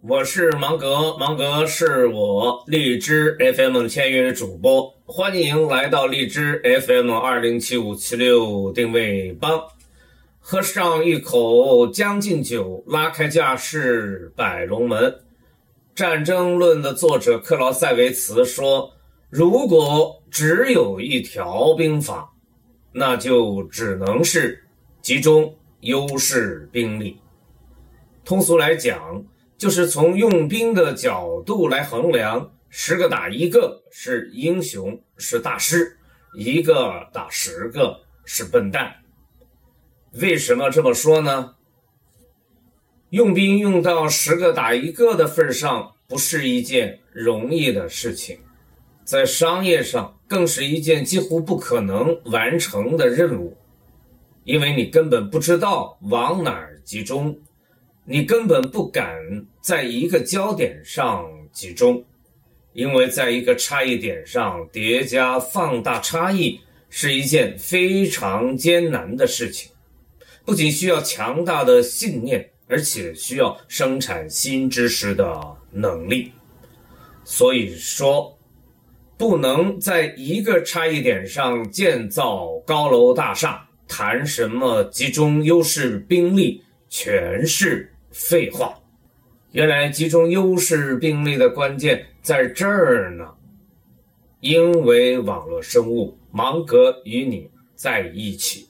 我是芒格，芒格是我荔枝 FM 签约主播，欢迎来到荔枝 FM 二零七五七六定位帮，喝上一口将进酒，拉开架势摆龙门。《战争论》的作者克劳塞维茨说：“如果只有一条兵法，那就只能是集中优势兵力。通俗来讲。”就是从用兵的角度来衡量，十个打一个是英雄是大师，一个打十个是笨蛋。为什么这么说呢？用兵用到十个打一个的份上，不是一件容易的事情，在商业上更是一件几乎不可能完成的任务，因为你根本不知道往哪儿集中。你根本不敢在一个焦点上集中，因为在一个差异点上叠加放大差异是一件非常艰难的事情，不仅需要强大的信念，而且需要生产新知识的能力。所以说，不能在一个差异点上建造高楼大厦，谈什么集中优势兵力，全是。废话，原来集中优势兵力的关键在这儿呢。因为网络生物，芒格与你在一起。